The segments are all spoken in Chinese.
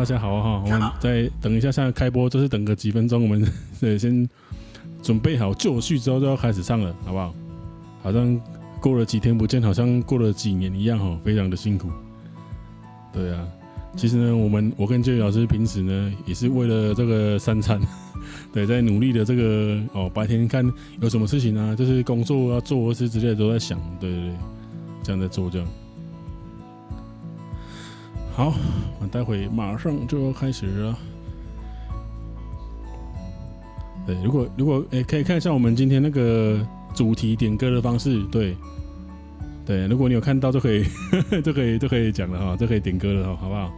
大家好哈，我们再等一下，现在开播就是等个几分钟，我们 对先准备好就绪之后就要开始唱了，好不好？好像过了几天不见，好像过了几年一样哈，非常的辛苦。对啊，其实呢，我们我跟 J 老师平时呢也是为了这个三餐，对，在努力的这个哦，白天看有什么事情啊，就是工作要做或是之类的都在想，对对对，这样在做这样。好，我待会马上就要开始了。对，如果如果诶、可以看一下我们今天那个主题点歌的方式。对，对，如果你有看到就可以，就可以就可以讲了哈，就可以点歌了哈，好不好？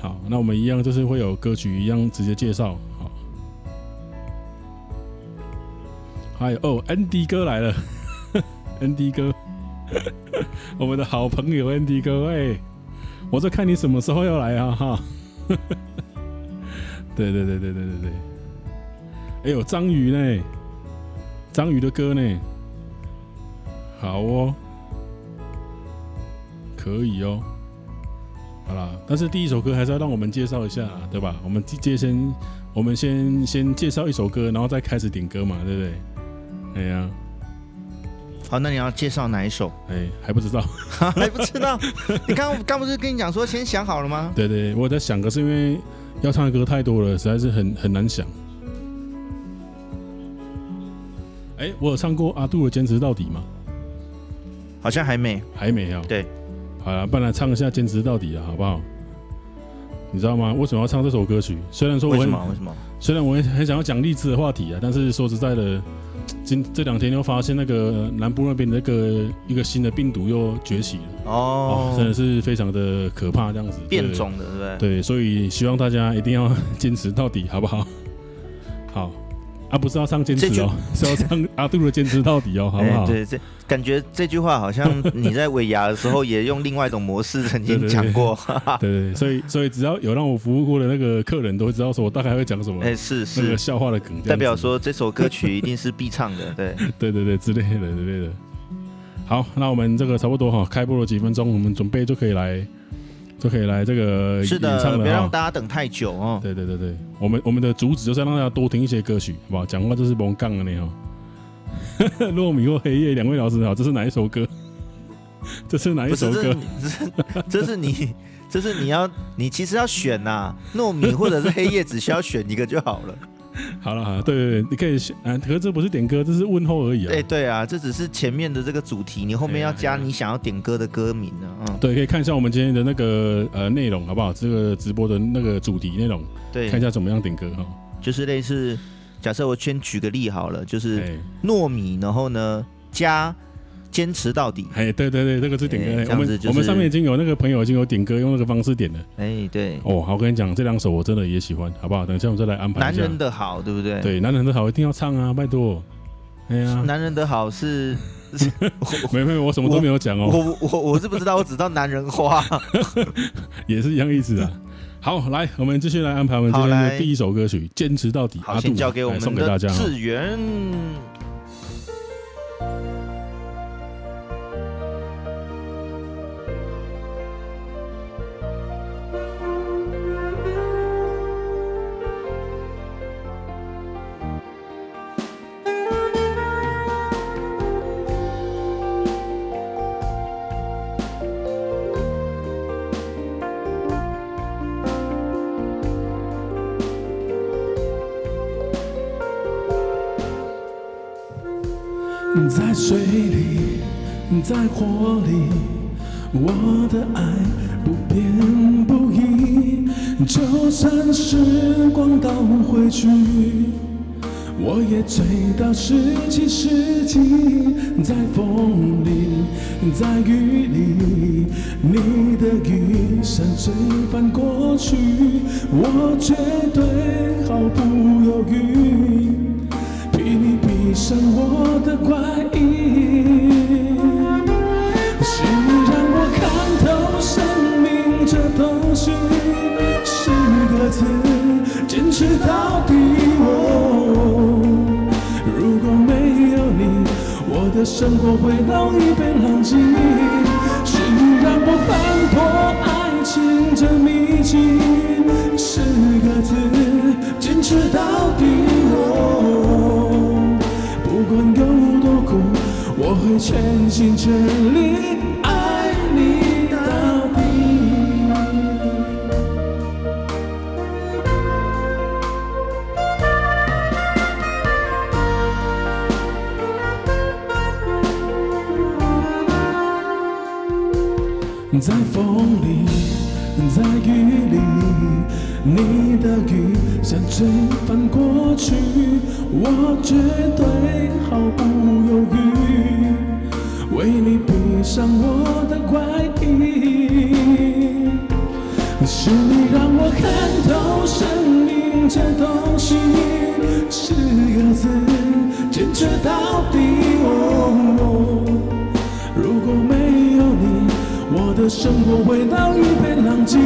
好，那我们一样就是会有歌曲一样直接介绍。好，还有哦，ND 哥来了，ND 哥，我们的好朋友 ND 哥，哎。我在看你什么时候要来啊哈！对对对对对对对，哎呦，张宇呢？张宇的歌呢？好哦，可以哦。好啦，但是第一首歌还是要让我们介绍一下，对吧？我们接先，我们先先介绍一首歌，然后再开始点歌嘛，对不对？哎呀。好，那你要介绍哪一首？哎、欸，还不知道，还不知道。你刚刚不是跟你讲说先想好了吗？对对，我在想，可是因为要唱的歌太多了，实在是很很难想。哎、欸，我有唱过阿杜的《坚持到底》吗？好像还没，还没啊。对，好了，不然来唱一下《坚持到底》啊，好不好？你知道吗？为什么要唱这首歌曲？虽然说我，为什么？为什么？虽然我也很想要讲励志的话题啊，但是说实在的。今这两天又发现那个南部那边那个一个新的病毒又崛起了哦，哦，真的是非常的可怕，这样子变种的，对不对？对，所以希望大家一定要 坚持到底，好不好？好。啊，不是要唱坚持哦，是要唱阿杜的坚持到底哦，好不好？对，这感觉这句话好像你在尾牙的时候也用另外一种模式曾经讲过。对 对对，所以所以只要有让我服务过的那个客人，都会知道说我大概会讲什么。哎，是是，那个笑话的梗，代表说这首歌曲一定是必唱的。对对对对，之类的之类的。好，那我们这个差不多哈，开播了几分钟，我们准备就可以来。就可以来这个是的，别让大家等太久哦。对对对对，我们我们的主旨就是要让大家多听一些歌曲，好不好？讲话就是甭杠了你哦。糯 米或黑夜，两位老师好，这是哪一首歌？这是哪一首歌？这是你，这是你要，你其实要选呐、啊，糯米或者是黑夜，只需要选一个就好了。好了，好了，对对对，你可以选，啊，可是这不是点歌，这是问候而已啊。对对啊，这只是前面的这个主题，你后面要加你想要点歌的歌名呢。嗯，对，可以看一下我们今天的那个呃内容，好不好？这个直播的那个主题内容，对，看一下怎么样点歌哈。就是类似，假设我先举个例好了，就是糯米，然后呢加。坚持到底。哎，对对对，这个是点歌。我们我们上面已经有那个朋友已经有点歌，用那个方式点了。哎，对。哦，好，我跟你讲，这两首我真的也喜欢，好不好？等一下我们再来安排。男人的好，对不对？对，男人的好一定要唱啊，拜托。哎呀，男人的好是，没没，我什么都没有讲哦。我我我是不知道，我只知道男人花，也是一样意思啊。好，来，我们继续来安排我们今天的第一首歌曲《坚持到底》。好，先交给我们送给大家。志源。在水里，在火里，我的爱不变不移。就算时光倒回去，我也醉到十七世纪。在风里，在雨里，你的雨伞吹翻过去，我绝对毫不犹豫。闭上我的怪异，是你让我看透生命这东西，四个字，坚持到底。哦，如果没有你，我的生活会容易变狼藉。是你让我翻破爱。情这秘境，四个字，坚持到底。哦，全心全力我回到一片狼藉，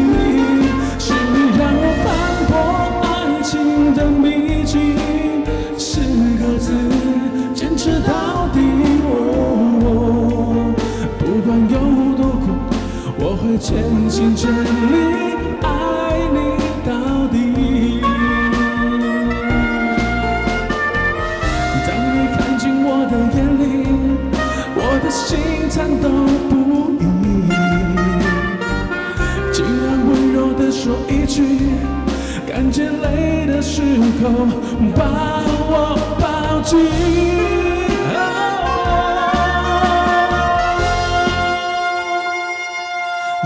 是你让我翻破爱情的秘境，四个字，坚持到底。哦，不管有多苦，我会全心全力感觉累的时候把我抱紧。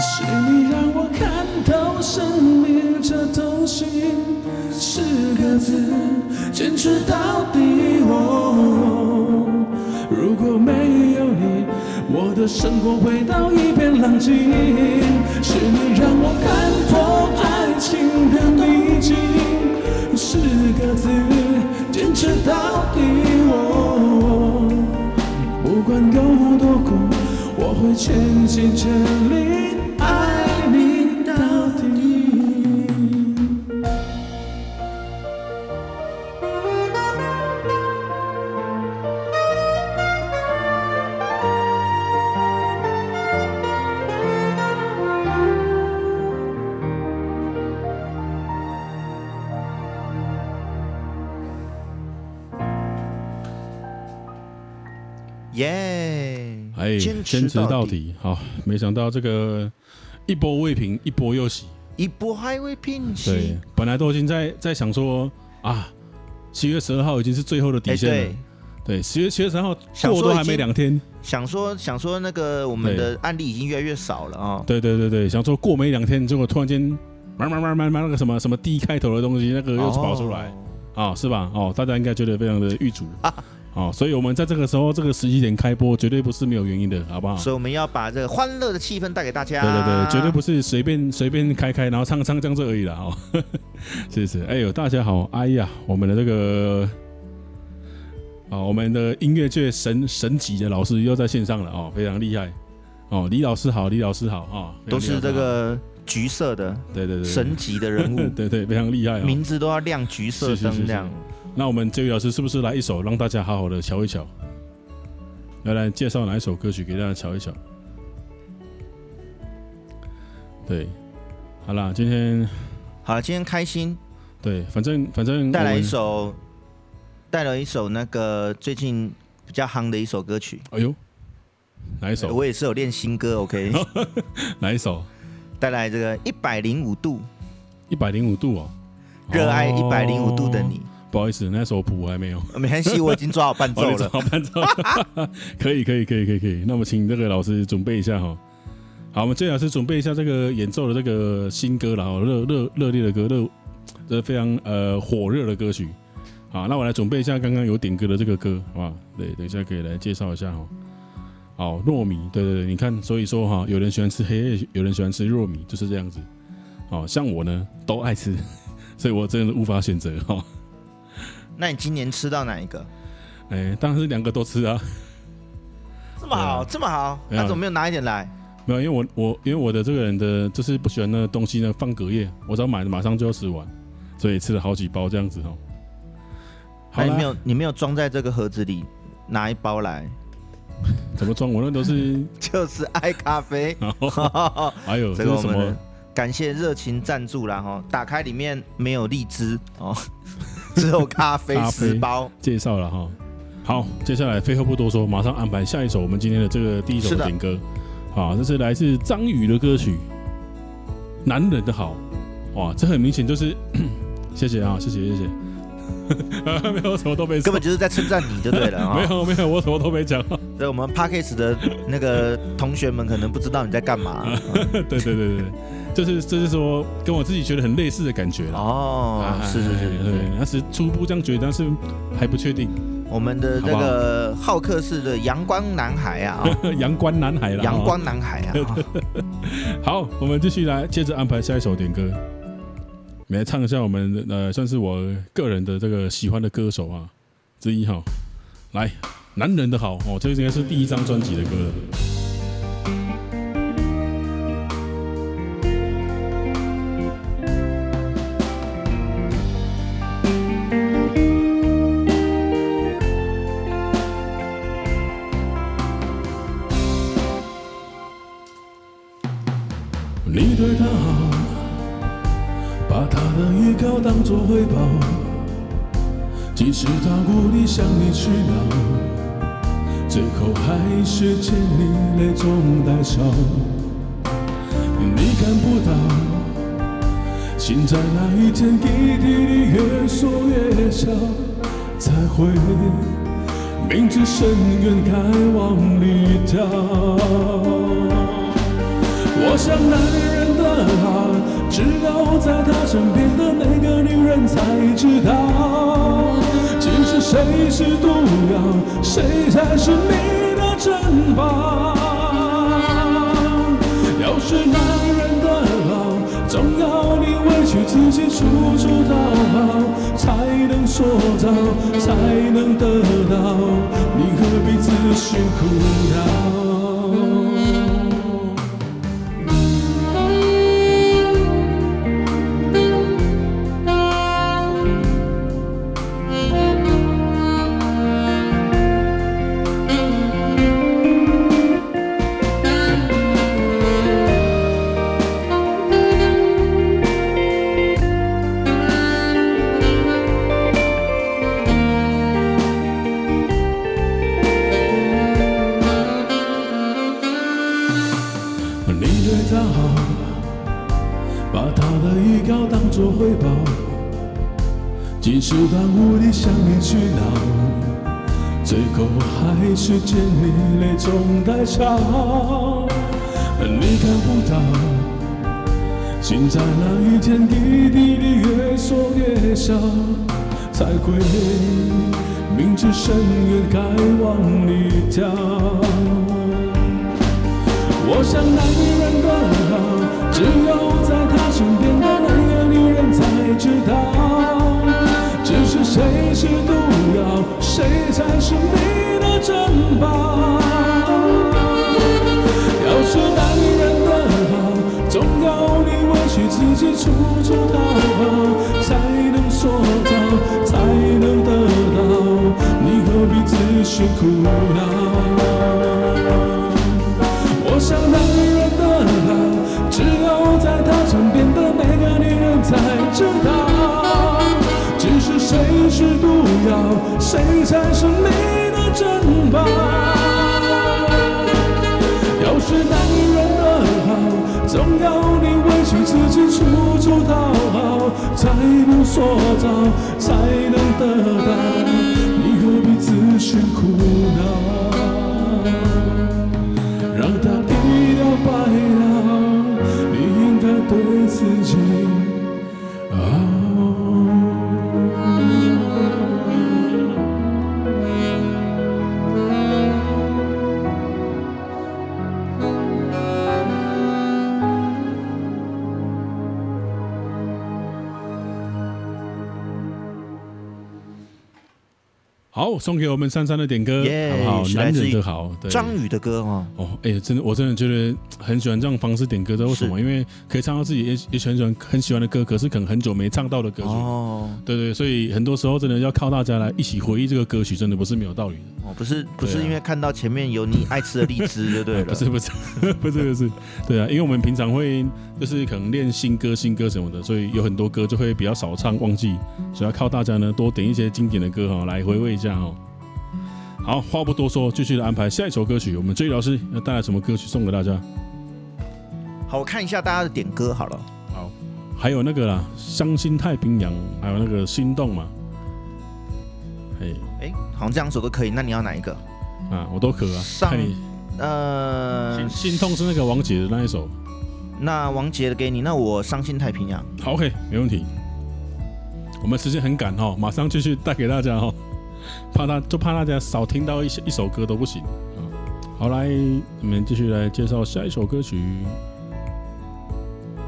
是你让我看透生命这东西，四个字，坚持到底。生活回到一片狼藉。是你让我看破爱。情的秘境，四个字，坚持到底。我不管有多苦，我会全心全力。坚持到底，好，没想到这个一波未平，一波又起，一波还未平息。对，本来都已经在在想说啊，七月十二号已经是最后的底线了。欸、对，十月七月十二号过都还没两天，想说想说那个我们的案例已经越来越少了啊。对对对对，想说过没两天，结果突然间慢慢慢慢慢那个什么什么 D 开头的东西，那个又跑出来啊、哦，是吧？哦，大家应该觉得非常的郁卒。哦，所以我们在这个时候这个时机点开播，绝对不是没有原因的，好不好？所以我们要把这个欢乐的气氛带给大家。对对对，绝对不是随便随便开开，然后唱唱这样子而已了哦。谢谢，哎呦，大家好，哎呀，我们的这个啊，我们的音乐界神神级的老师又在线上了哦，非常厉害哦。李老师好，李老师好啊，哦、都是这个橘色的，对对对，神级的人物，对，对对，非常厉害、哦，名字都要亮橘色灯亮。那我们这位老师是不是来一首让大家好好的瞧一瞧？来来介绍哪一首歌曲给大家瞧一瞧？对，好啦，今天好了，今天开心。对，反正反正带来一首，带来一首那个最近比较夯的一首歌曲。哎呦，哪一首？我也是有练新歌，OK？哪一首？带来这个一百零五度，一百零五度哦，热爱一百零五度的你。不好意思，那首谱还没有。没关系，我已经抓好伴奏了。好伴奏，可以，可以，可以，可以，可以。那么，请这个老师准备一下哈。好，我们这老师准备一下这个演奏的这个新歌，然后热热热烈的歌，热这非常呃火热的歌曲。好，那我来准备一下刚刚有点歌的这个歌，好不好？对，等一下可以来介绍一下哈。好，糯米，对对对，你看，所以说哈，有人喜欢吃黑夜，有人喜欢吃糯米，就是这样子。好，像我呢，都爱吃，所以我真的无法选择哈。那你今年吃到哪一个？哎、欸，当然是两个都吃啊。这么好，啊、这么好，那怎么没有拿一点来？没有，因为我我因为我的这个人的就是不喜欢那个东西呢，放隔夜，我只要买的马上就要吃完，所以吃了好几包这样子哦。好，你没有你没有装在这个盒子里，拿一包来。怎么装？我那都是 就是爱咖啡。还有这个什么？感谢热情赞助啦哈，打开里面没有荔枝哦，只有咖啡十包。介绍了哈，好，接下来废话不多说，马上安排下一首我们今天的这个第一首点歌，好，这是来自张宇的歌曲《男人的好》，哇，这很明显就是，谢谢啊，谢谢谢谢。没有，什么都没，根本就是在称赞你就对了啊！没有没有，我什么都没讲。对，我们 Podcast 的那个同学们可能不知道你在干嘛。对对对对，就是就是说，跟我自己觉得很类似的感觉了哦，是是是，对，那是初步这样觉得，但是还不确定。我们的这个好客式的阳光男孩啊，阳光男孩了，阳光男孩啊。好，我们继续来接着安排下一首点歌。来唱一下我们呃，算是我个人的这个喜欢的歌手啊之一哈。来，男人的好哦，这个应该是第一张专辑的歌了。直到无力向你取暖，最后还是见你泪中带笑。你看不到，心在那一天滴滴地越缩越小，才会明知深渊该往里跳。我想男人的好，只有在他身边的那个女人才知道。谁是毒药，谁才是你的珍宝。要是男人的好，总要你委屈自己，处处讨好，才能塑造，才能得到。你何必自寻苦恼？才会明知深渊该往里跳。我想男人的好，只有所找，才能得到。你何必自寻苦恼？好，送给我们珊珊的点歌，yeah, 好不好？男人的好，张宇的歌哦。哦，哎、欸，真的，我真的觉得很喜欢这种方式点歌，知道为什么？因为可以唱到自己也也很喜欢很喜欢的歌，可是可能很久没唱到的歌曲。哦，对，对对，所以很多时候真的要靠大家来一起回忆这个歌曲，真的不是没有道理的。哦，不是不是因为看到前面有你爱吃的荔枝 就对了，不是不是不是不是，对啊，因为我们平常会就是可能练新歌新歌什么的，所以有很多歌就会比较少唱忘记，所以要靠大家呢多点一些经典的歌哈来回味一下哈。好，话不多说，继续来安排下一首歌曲。我们 J 老师要带来什么歌曲送给大家？好，我看一下大家的点歌好了。好，还有那个啦，《伤心太平洋》，还有那个《心动》嘛。哎哎，好像这两首都可以。那你要哪一个？啊，我都可啊。上看你呃心，心痛是那个王杰的那一首。那王杰的给你，那我《伤心太平洋》。好，OK，没问题。我们时间很赶哈，马上继续带给大家哈。怕他，就怕大家少听到一一首歌都不行啊！好，来，我们继续来介绍下一首歌曲，《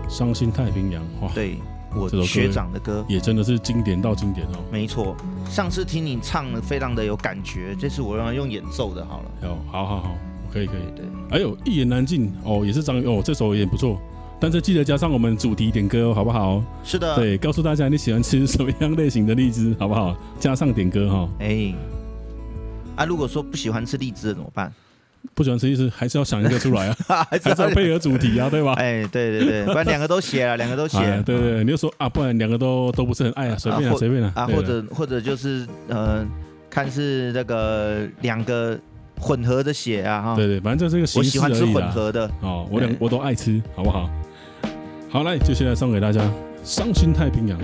伤心太平洋》哇，对，我学长的歌也真的是经典到经典哦。没错，上次听你唱的非常的有感觉，这次我让他用演奏的，好了。哦，好好好，可以可以。对，还有一言难尽哦，也是张哦，这首也不错。但是记得加上我们主题点歌哦，好不好？是的，对，告诉大家你喜欢吃什么样类型的荔枝，好不好？加上点歌哈。哎、欸，啊，如果说不喜欢吃荔枝的怎么办？不喜欢吃荔枝，还是要想一个出来啊，还是要配合主题啊，对吧？哎、欸，对对对，不然两个都写了，两个都写、啊。对对，你就说啊，不然两个都都不是很爱啊，随便啊，随便啊。啊，或者或者就是呃，看是那个两个混合的写啊，哈。对对，反正这是个。我喜欢吃混合的哦，我两我都爱吃，好不好？好，来，接下来送给大家《伤心太平洋》。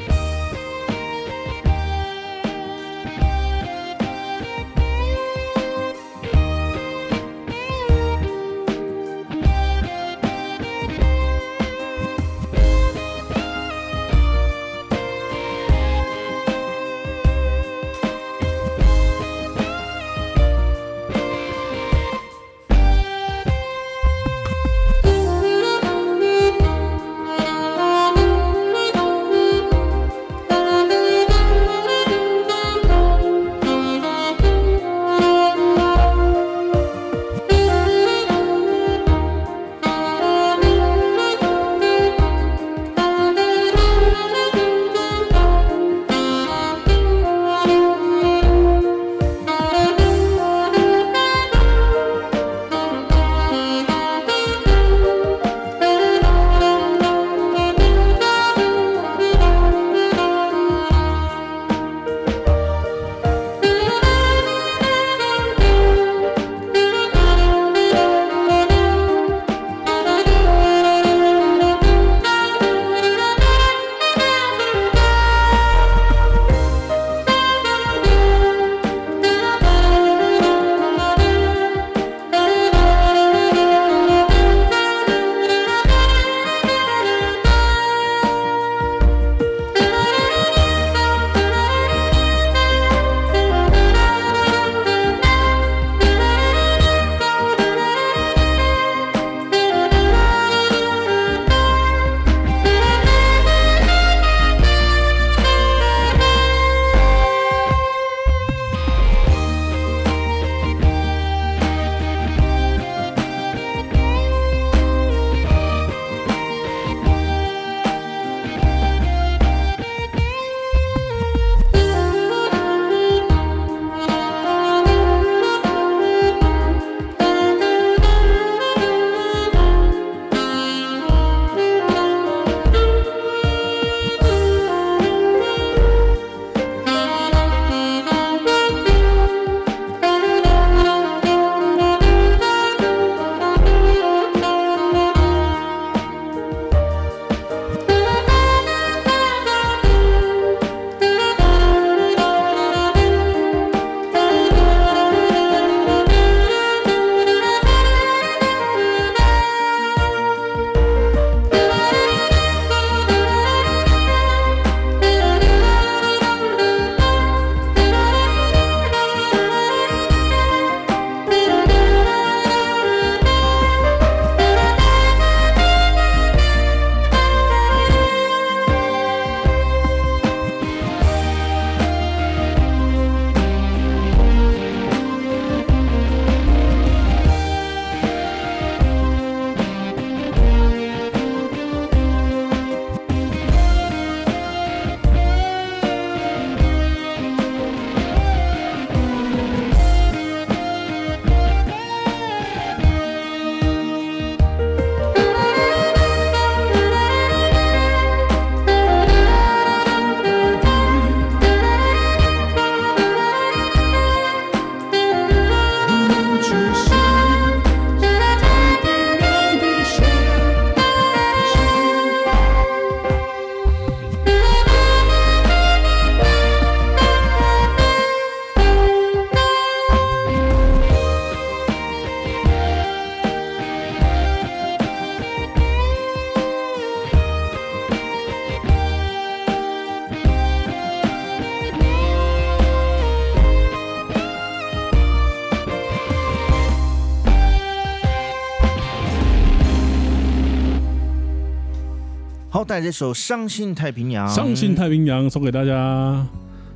带这首《伤心太平洋》，伤心太平洋送给大家。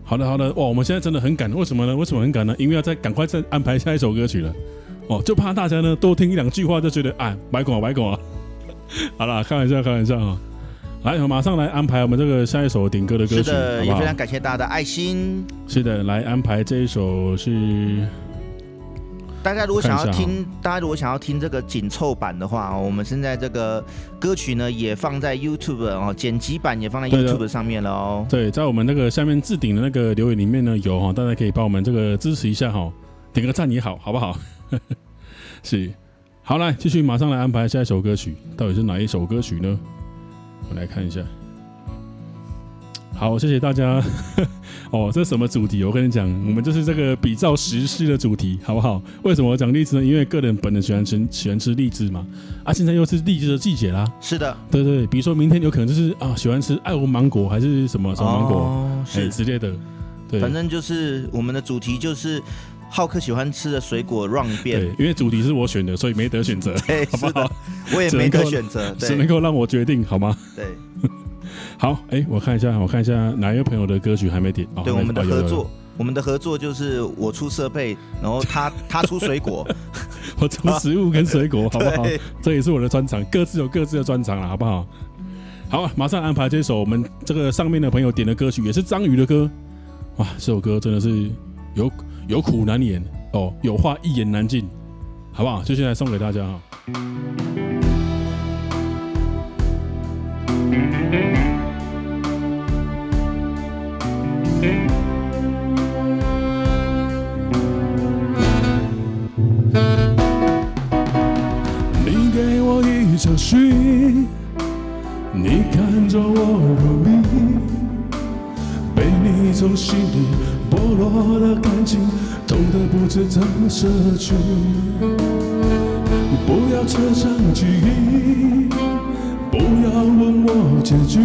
好的，好的，哇，我们现在真的很赶，为什么呢？为什么很赶呢？因为要再赶快再安排下一首歌曲了。哦，就怕大家呢多听一两句话就觉得啊，白讲啊，白讲啊。好了，开玩笑，开玩笑啊。来，我马上来安排我们这个下一首点歌的歌曲。是的，好好也非常感谢大家的爱心。是的，来安排这一首是。大家如果想要听，大家如果想要听这个紧凑版的话，我们现在这个歌曲呢也放在 YouTube 哦，剪辑版也放在 YouTube 上面了哦。对，在我们那个下面置顶的那个留言里面呢有哈，大家可以帮我们这个支持一下哈，点个赞也好，好不好？是，好，来继续，马上来安排下一首歌曲，到底是哪一首歌曲呢？我们来看一下。好，谢谢大家。哦，这是什么主题？我跟你讲，我们就是这个比照时事的主题，好不好？为什么我讲荔枝呢？因为个人本人喜欢吃喜欢吃荔枝嘛。啊，现在又是荔枝的季节啦。是的，对对，比如说明天有可能就是啊，喜欢吃爱文芒果还是什么什么芒果，哦、是、欸、之类的。对，反正就是我们的主题就是浩克喜欢吃的水果 run 一遍。对，因为主题是我选的，所以没得选择，对 好不好？我也没得选择，只能够让我决定，好吗？对。好，哎、欸，我看一下，我看一下哪一个朋友的歌曲还没点？对，我们的合作，我们的合作就是我出设备，然后他他出水果，我出食物跟水果，好不好？这也是我的专长，各自有各自的专长了，好不好？好，马上安排这首我们这个上面的朋友点的歌曲，也是章鱼的歌。哇，这首歌真的是有有苦难言哦，有话一言难尽，好不好？就现在送给大家哈。你给我一场虚，你看着我入迷，被你从心底剥落的感情，痛得不知怎么舍去。不要扯上记忆，不要问我结局。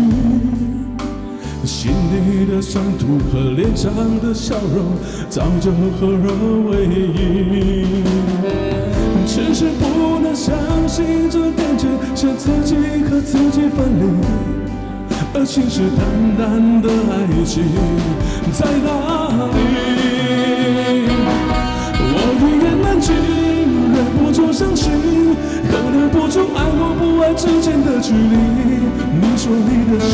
心里的酸楚和脸上的笑容早就合二为一，只是不能相信这感觉像自己和自己分离，而信誓旦旦的爱情在哪里？我一言难尽，忍不住伤心，衡量不出爱或不爱之间的距离。你说你的心。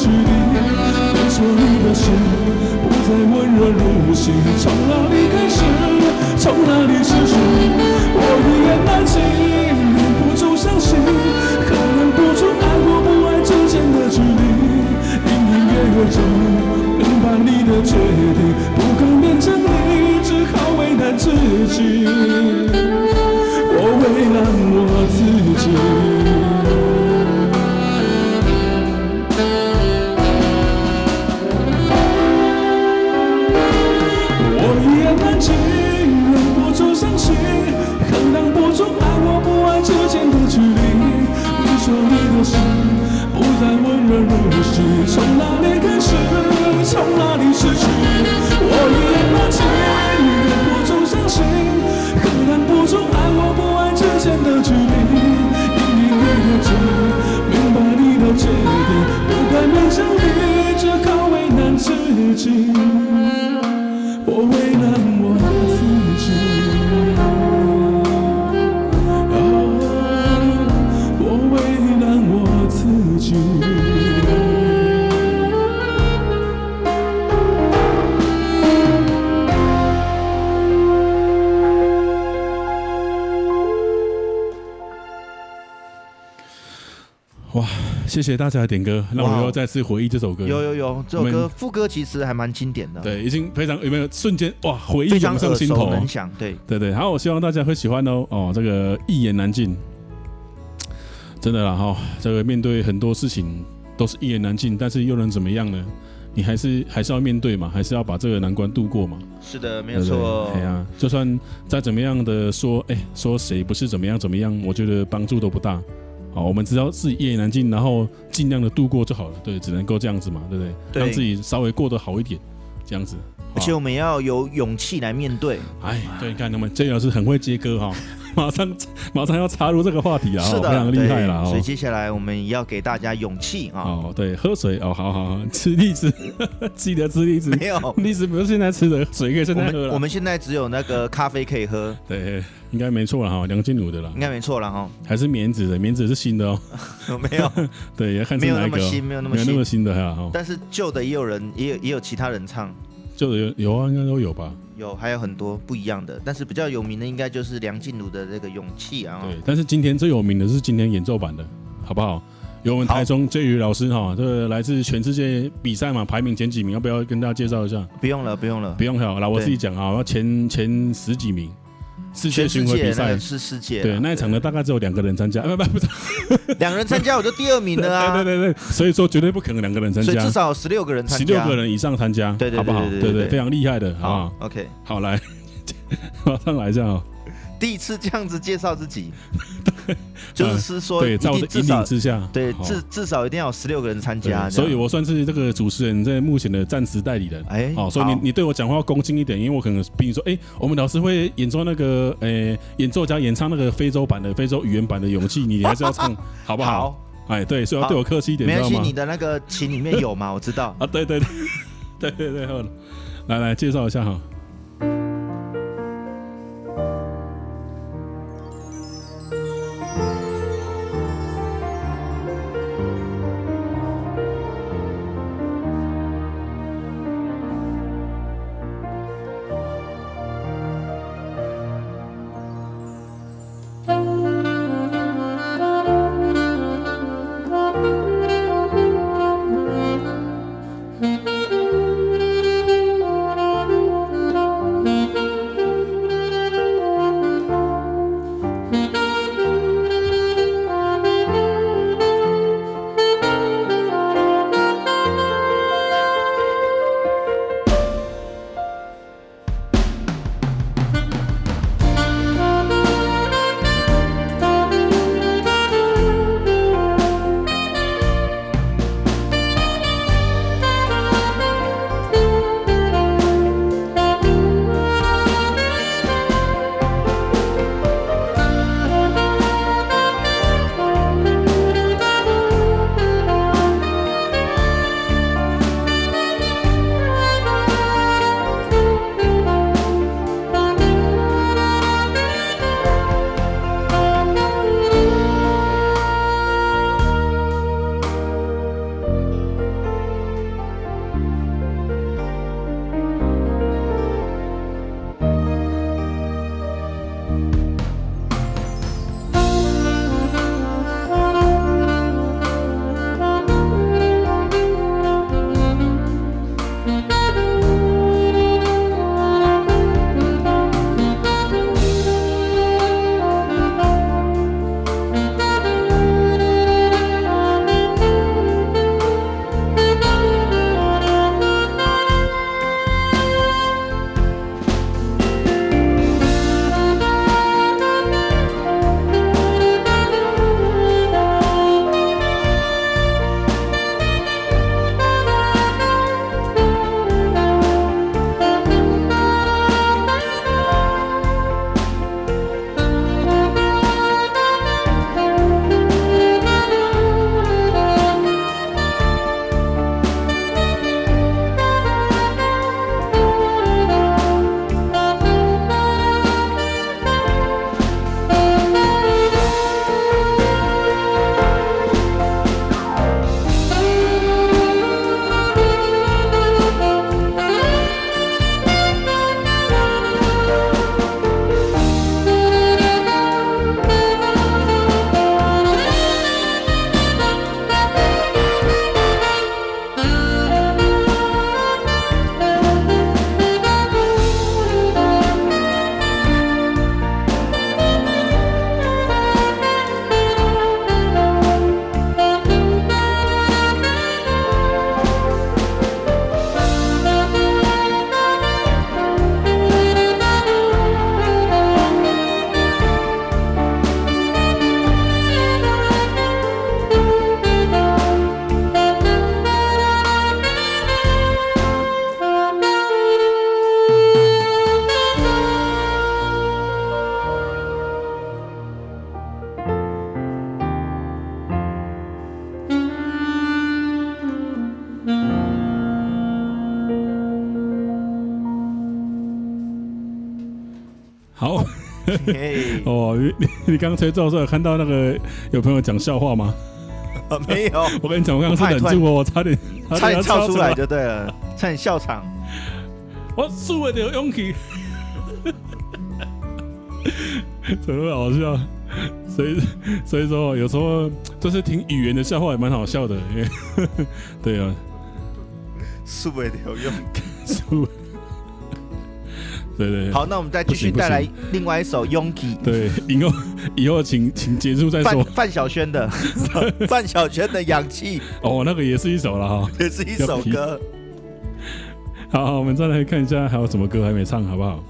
距离。你说你的心不再温热如昔，自己。谢谢大家的点歌，那我们又再次回忆这首歌。有有有，这首歌副歌其实还蛮经典的。对，已经非常有没有瞬间哇，回忆涌上心头，非常耳熟能详。对对对，好，我希望大家会喜欢哦。哦，这个一言难尽，真的啦哈，这个面对很多事情都是一言难尽，但是又能怎么样呢？你还是还是要面对嘛，还是要把这个难关度过嘛。是的，没有错。对啊，就算再怎么样的说，哎，说谁不是怎么样怎么样，我觉得帮助都不大。好，我们只要自己一言难尽，然后尽量的度过就好了。对，只能够这样子嘛，对不对？对，让自己稍微过得好一点，这样子。而且我们要有勇气来面对。哎，对，你看他们这老师很会接歌哈。马上马上要插入这个话题啊，是的，非常厉害了。所以接下来我们要给大家勇气啊。哦，对，喝水哦，好好好，吃荔枝，记得吃荔枝。没有，荔枝不是现在吃的，水可以现在喝了。我们现在只有那个咖啡可以喝。对，应该没错了哈，梁静茹的了。应该没错了哈。还是棉子的，棉子是新的哦。没有，对，要看是哪一个。没有那么新，没有那么没有那么新的哈。但是旧的也有人，也有也有其他人唱。旧的有有啊，应该都有吧。有，还有很多不一样的，但是比较有名的应该就是梁静茹的这个勇气啊。对，但是今天最有名的是今天演奏版的，好不好？有我们台中介宇老师哈，这个来自全世界比赛嘛，排名前几名，要不要跟大家介绍一下？不用了，不用了，不用了，来我自己讲啊，要前前十几名。世界巡回比赛。是世界，对那一场呢，大概只有两个人参加，不不不，两人参加我就第二名了啊！对对对，所以说绝对不可能两个人参加，所以至少十六个人参加，十六个人以上参加，对对对，好不好？对。对，非常厉害的，好不好？OK，好来，马上来一下啊！第一次这样子介绍自己，就是是说，对，在我的引领之下，对，至至少一定要有十六个人参加，所以我算是这个主持人在目前的暂时代理人。哎，好，所以你你对我讲话要恭敬一点，因为我可能比你说，哎，我们老师会演奏那个，哎，演奏家演唱那个非洲版的非洲语言版的勇气，你还是要唱，好不好？哎，对，所以要对我客气一点，没关系，你的那个琴里面有吗？我知道 啊，对对对，对对对，好，来来介绍一下哈。哦，你你刚吹奏的时候有看到那个有朋友讲笑话吗？没有。我跟你讲，我刚刚是忍住我，我差点差点笑出来就对了，差点笑场。我输了点勇气，怎么会好笑？所以所以说，有时候就是听语言的笑话也蛮好笑的，因为对啊，输了点勇输。对对，对，好，那我们再继续带来另外一首《Yuki》。对，以后以后请请结束再说。范晓萱的，范晓萱的《氧气》。哦，那个也是一首了哈，也是一首歌。好，好，我们再来看一下还有什么歌还没唱，好不好？